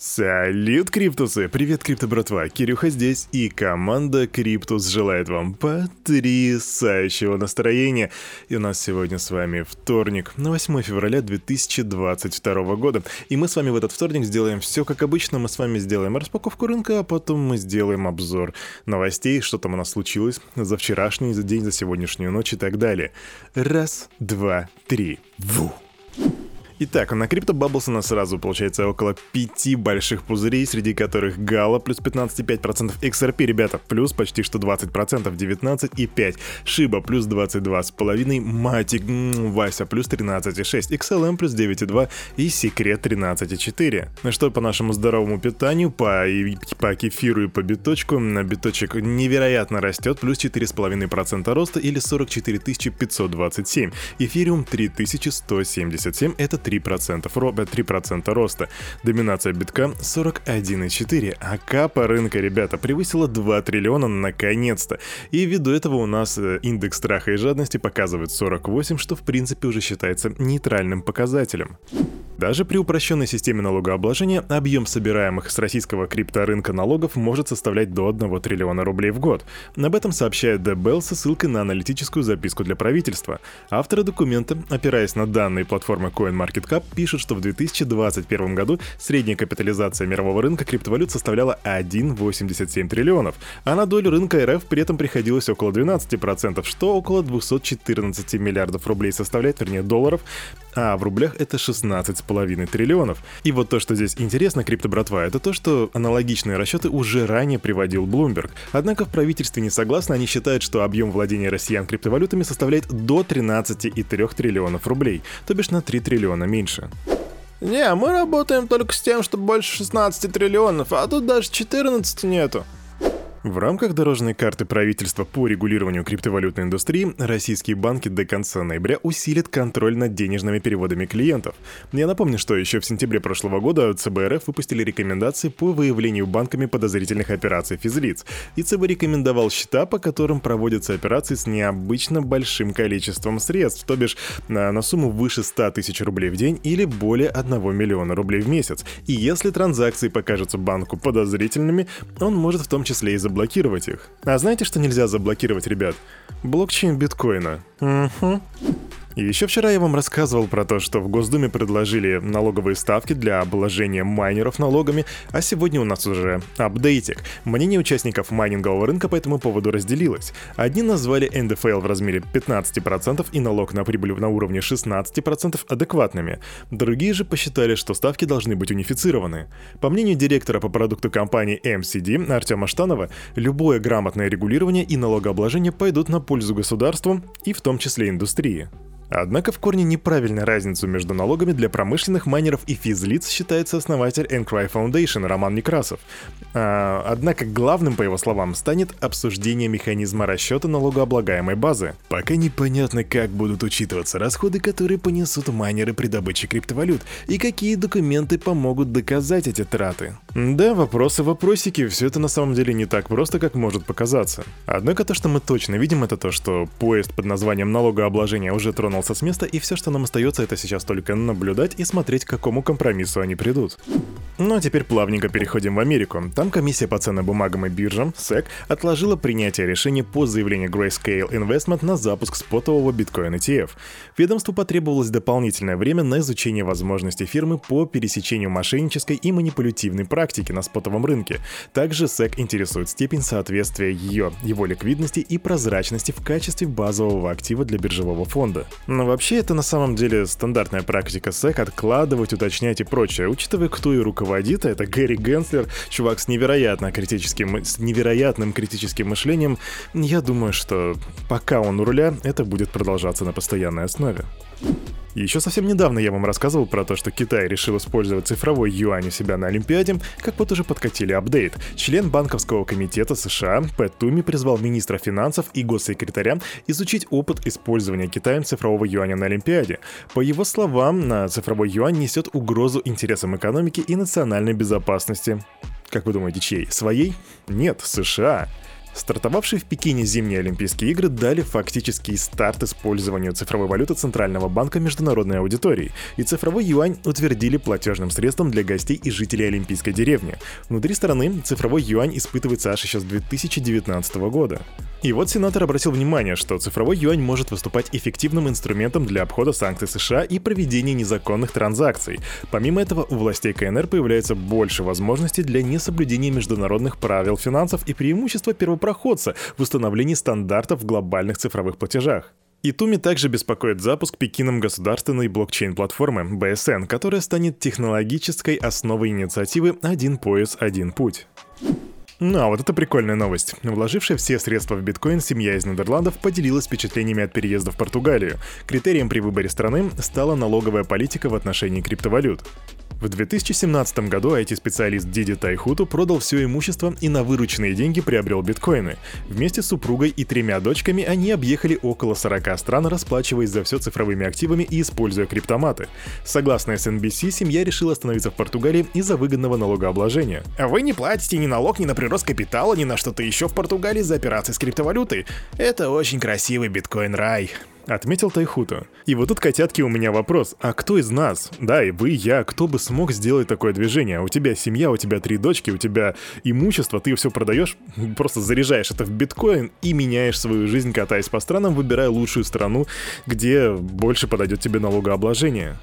Салют, Криптусы! Привет, Крипто братва! Кирюха здесь, и команда Криптус желает вам потрясающего настроения. И у нас сегодня с вами вторник, на 8 февраля 2022 года. И мы с вами в этот вторник сделаем все как обычно. Мы с вами сделаем распаковку рынка, а потом мы сделаем обзор новостей, что там у нас случилось за вчерашний за день, за сегодняшнюю ночь и так далее. Раз, два, три. Ву! Итак, на Crypto Bubbles у нас сразу получается около 5 больших пузырей, среди которых Gala плюс 15,5%, XRP, ребята, плюс почти что 20%, 19,5%, Shiba плюс 22,5%, Matic, Вася плюс 13,6%, XLM плюс 9,2% и Секрет 13,4%. Ну что по нашему здоровому питанию, по, и, по кефиру и по биточку, на биточек невероятно растет, плюс 4,5% роста или 44 527. Эфириум 3177, это 3%, ро, 3% роста. Доминация битка 41,4%, а капа рынка, ребята, превысила 2 триллиона наконец-то. И ввиду этого у нас э, индекс страха и жадности показывает 48, что в принципе уже считается нейтральным показателем. Даже при упрощенной системе налогообложения объем собираемых с российского крипторынка налогов может составлять до 1 триллиона рублей в год. Об этом сообщает The со ссылкой на аналитическую записку для правительства. Авторы документа, опираясь на данные платформы CoinMarketCap, пишут, что в 2021 году средняя капитализация мирового рынка криптовалют составляла 1,87 триллионов, а на долю рынка РФ при этом приходилось около 12%, что около 214 миллиардов рублей составляет, вернее долларов, а в рублях это 16,5 триллионов. И вот то, что здесь интересно, крипто-братва, это то, что аналогичные расчеты уже ранее приводил Bloomberg. Однако в правительстве не согласны, они считают, что объем владения россиян криптовалютами составляет до 13,3 триллионов рублей, то бишь на 3 триллиона меньше. Не, мы работаем только с тем, что больше 16 триллионов, а тут даже 14 нету. В рамках дорожной карты правительства по регулированию криптовалютной индустрии российские банки до конца ноября усилят контроль над денежными переводами клиентов. Я напомню, что еще в сентябре прошлого года ЦБРФ выпустили рекомендации по выявлению банками подозрительных операций физлиц, и ЦБ рекомендовал счета, по которым проводятся операции с необычно большим количеством средств, то бишь на, на сумму выше 100 тысяч рублей в день или более 1 миллиона рублей в месяц. И если транзакции покажутся банку подозрительными, он может в том числе и заблокировать их. А знаете, что нельзя заблокировать, ребят? Блокчейн биткоина. Угу. И еще вчера я вам рассказывал про то, что в Госдуме предложили налоговые ставки для обложения майнеров налогами, а сегодня у нас уже апдейтик. Мнение участников майнингового рынка по этому поводу разделилось. Одни назвали НДФЛ в размере 15% и налог на прибыль на уровне 16% адекватными. Другие же посчитали, что ставки должны быть унифицированы. По мнению директора по продукту компании MCD Артема Штанова, любое грамотное регулирование и налогообложение пойдут на пользу государству и в том числе индустрии. Однако в корне неправильной разницу между налогами для промышленных майнеров и физлиц считается основатель Encry Foundation Роман Некрасов. А, однако главным, по его словам, станет обсуждение механизма расчета налогооблагаемой базы. Пока непонятно, как будут учитываться расходы, которые понесут майнеры при добыче криптовалют, и какие документы помогут доказать эти траты. Да, вопросы-вопросики, все это на самом деле не так просто, как может показаться. Однако то, что мы точно видим, это то, что поезд под названием налогообложения уже тронул тронулся с места, и все, что нам остается, это сейчас только наблюдать и смотреть, к какому компромиссу они придут. Ну а теперь плавненько переходим в Америку. Там комиссия по ценным бумагам и биржам, SEC, отложила принятие решения по заявлению Grayscale Investment на запуск спотового биткоин ETF. Ведомству потребовалось дополнительное время на изучение возможностей фирмы по пересечению мошеннической и манипулятивной практики на спотовом рынке. Также SEC интересует степень соответствия ее, его ликвидности и прозрачности в качестве базового актива для биржевого фонда. Но вообще это на самом деле стандартная практика SEC откладывать, уточнять и прочее, учитывая, кто и руководит, это Гэри Генслер, чувак с невероятно критическим, с невероятным критическим мышлением. Я думаю, что пока он у руля, это будет продолжаться на постоянной основе. Еще совсем недавно я вам рассказывал про то, что Китай решил использовать цифровой юань у себя на Олимпиаде, как вот уже подкатили апдейт. Член Банковского комитета США Пэт Туми призвал министра финансов и госсекретаря изучить опыт использования Китаем цифрового юаня на Олимпиаде. По его словам, на цифровой юань несет угрозу интересам экономики и национальной безопасности. Как вы думаете, чьей? Своей? Нет, США. Стартовавшие в Пекине зимние Олимпийские игры дали фактический старт использованию цифровой валюты Центрального банка международной аудитории, и цифровой юань утвердили платежным средством для гостей и жителей Олимпийской деревни. Внутри страны цифровой юань испытывается аж еще с 2019 года. И вот сенатор обратил внимание, что цифровой юань может выступать эффективным инструментом для обхода санкций США и проведения незаконных транзакций. Помимо этого, у властей КНР появляется больше возможностей для несоблюдения международных правил финансов и преимущества первопроходца в установлении стандартов в глобальных цифровых платежах. И Туми также беспокоит запуск Пекином государственной блокчейн-платформы BSN, которая станет технологической основой инициативы «Один пояс, один путь». Ну а вот это прикольная новость. Вложившая все средства в биткоин, семья из Нидерландов поделилась впечатлениями от переезда в Португалию. Критерием при выборе страны стала налоговая политика в отношении криптовалют. В 2017 году IT-специалист Диди Тайхуту продал все имущество и на вырученные деньги приобрел биткоины. Вместе с супругой и тремя дочками они объехали около 40 стран, расплачиваясь за все цифровыми активами и используя криптоматы. Согласно SNBC, семья решила остановиться в Португалии из-за выгодного налогообложения. Вы не платите ни налог, ни на прирост капитала, ни на что-то еще в Португалии за операции с криптовалютой. Это очень красивый биткоин-рай отметил Тайхута. И вот тут, котятки, у меня вопрос. А кто из нас, да, и вы, я, кто бы смог сделать такое движение? У тебя семья, у тебя три дочки, у тебя имущество, ты все продаешь, просто заряжаешь это в биткоин и меняешь свою жизнь, катаясь по странам, выбирая лучшую страну, где больше подойдет тебе налогообложение.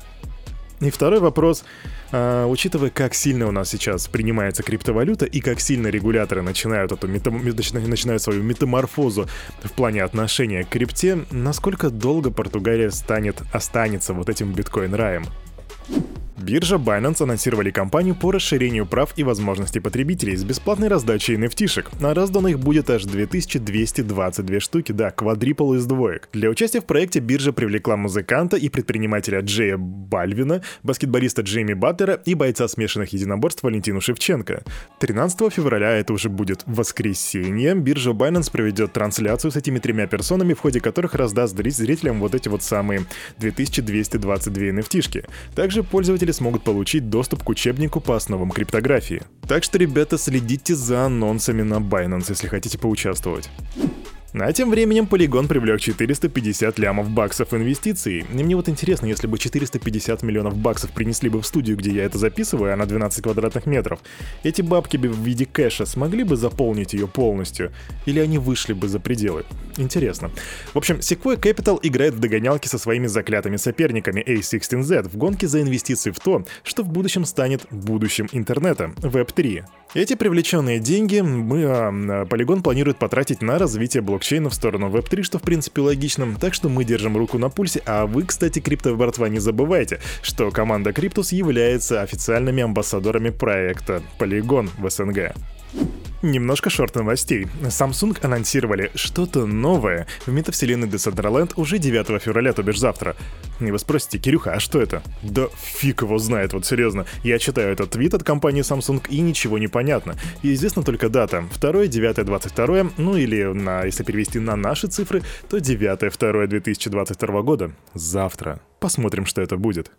И второй вопрос. А, учитывая, как сильно у нас сейчас принимается криптовалюта и как сильно регуляторы начинают, эту мета... начинают свою метаморфозу в плане отношения к крипте, насколько долго Португалия станет, останется вот этим биткоин-раем? Биржа Binance анонсировали кампанию по расширению прав и возможностей потребителей с бесплатной раздачей nft а раздано их будет аж 2222 штуки, да, квадрипл из двоек. Для участия в проекте биржа привлекла музыканта и предпринимателя Джея Бальвина, баскетболиста Джейми Баттера и бойца смешанных единоборств Валентину Шевченко. 13 февраля, это уже будет воскресенье, биржа Binance проведет трансляцию с этими тремя персонами, в ходе которых раздаст зрителям вот эти вот самые 2222 nft Также пользователи смогут получить доступ к учебнику по основам криптографии. Так что, ребята, следите за анонсами на Binance, если хотите поучаствовать. А тем временем Polygon привлек 450 лямов баксов инвестиций. И мне вот интересно, если бы 450 миллионов баксов принесли бы в студию, где я это записываю, а на 12 квадратных метров, эти бабки бы в виде кэша смогли бы заполнить ее полностью? Или они вышли бы за пределы? Интересно. В общем, Sequoia Capital играет в догонялки со своими заклятыми соперниками A16Z в гонке за инвестиции в то, что в будущем станет будущим интернета, Web3. Эти привлеченные деньги мы, а, Polygon планирует потратить на развитие блокчейна в сторону Web3, что в принципе логично, так что мы держим руку на пульсе, а вы, кстати, крипто братва, не забывайте, что команда Криптус является официальными амбассадорами проекта Polygon в СНГ. Немножко шорт новостей. Samsung анонсировали что-то новое в метавселенной Decentraland уже 9 февраля, то бишь завтра. И вы спросите, Кирюха, а что это? Да фиг его знает, вот серьезно. Я читаю этот твит от компании Samsung и ничего не понятно. И известна только дата. 2 9 22 ну или на, если перевести на наши цифры, то 9 2 2022 года. Завтра. Посмотрим, что это будет.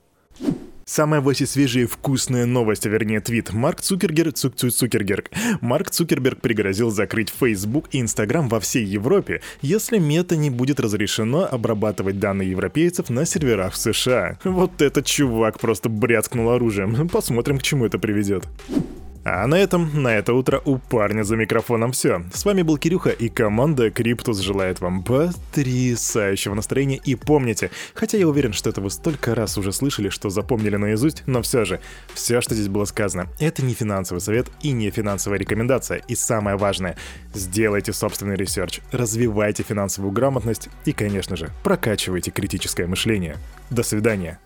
Самая вообще свежая и вкусная новость, а вернее твит. Марк Цукергерг, Цук Цук Цукергерг. Марк Цукерберг пригрозил закрыть Facebook и Instagram во всей Европе, если мета не будет разрешено обрабатывать данные европейцев на серверах в США. Вот этот чувак просто бряцкнул оружием. Посмотрим, к чему это приведет. А на этом, на это утро у парня за микрофоном все. С вами был Кирюха и команда Криптус желает вам потрясающего настроения. И помните, хотя я уверен, что это вы столько раз уже слышали, что запомнили наизусть, но все же, все, что здесь было сказано, это не финансовый совет и не финансовая рекомендация. И самое важное, сделайте собственный research, развивайте финансовую грамотность и, конечно же, прокачивайте критическое мышление. До свидания.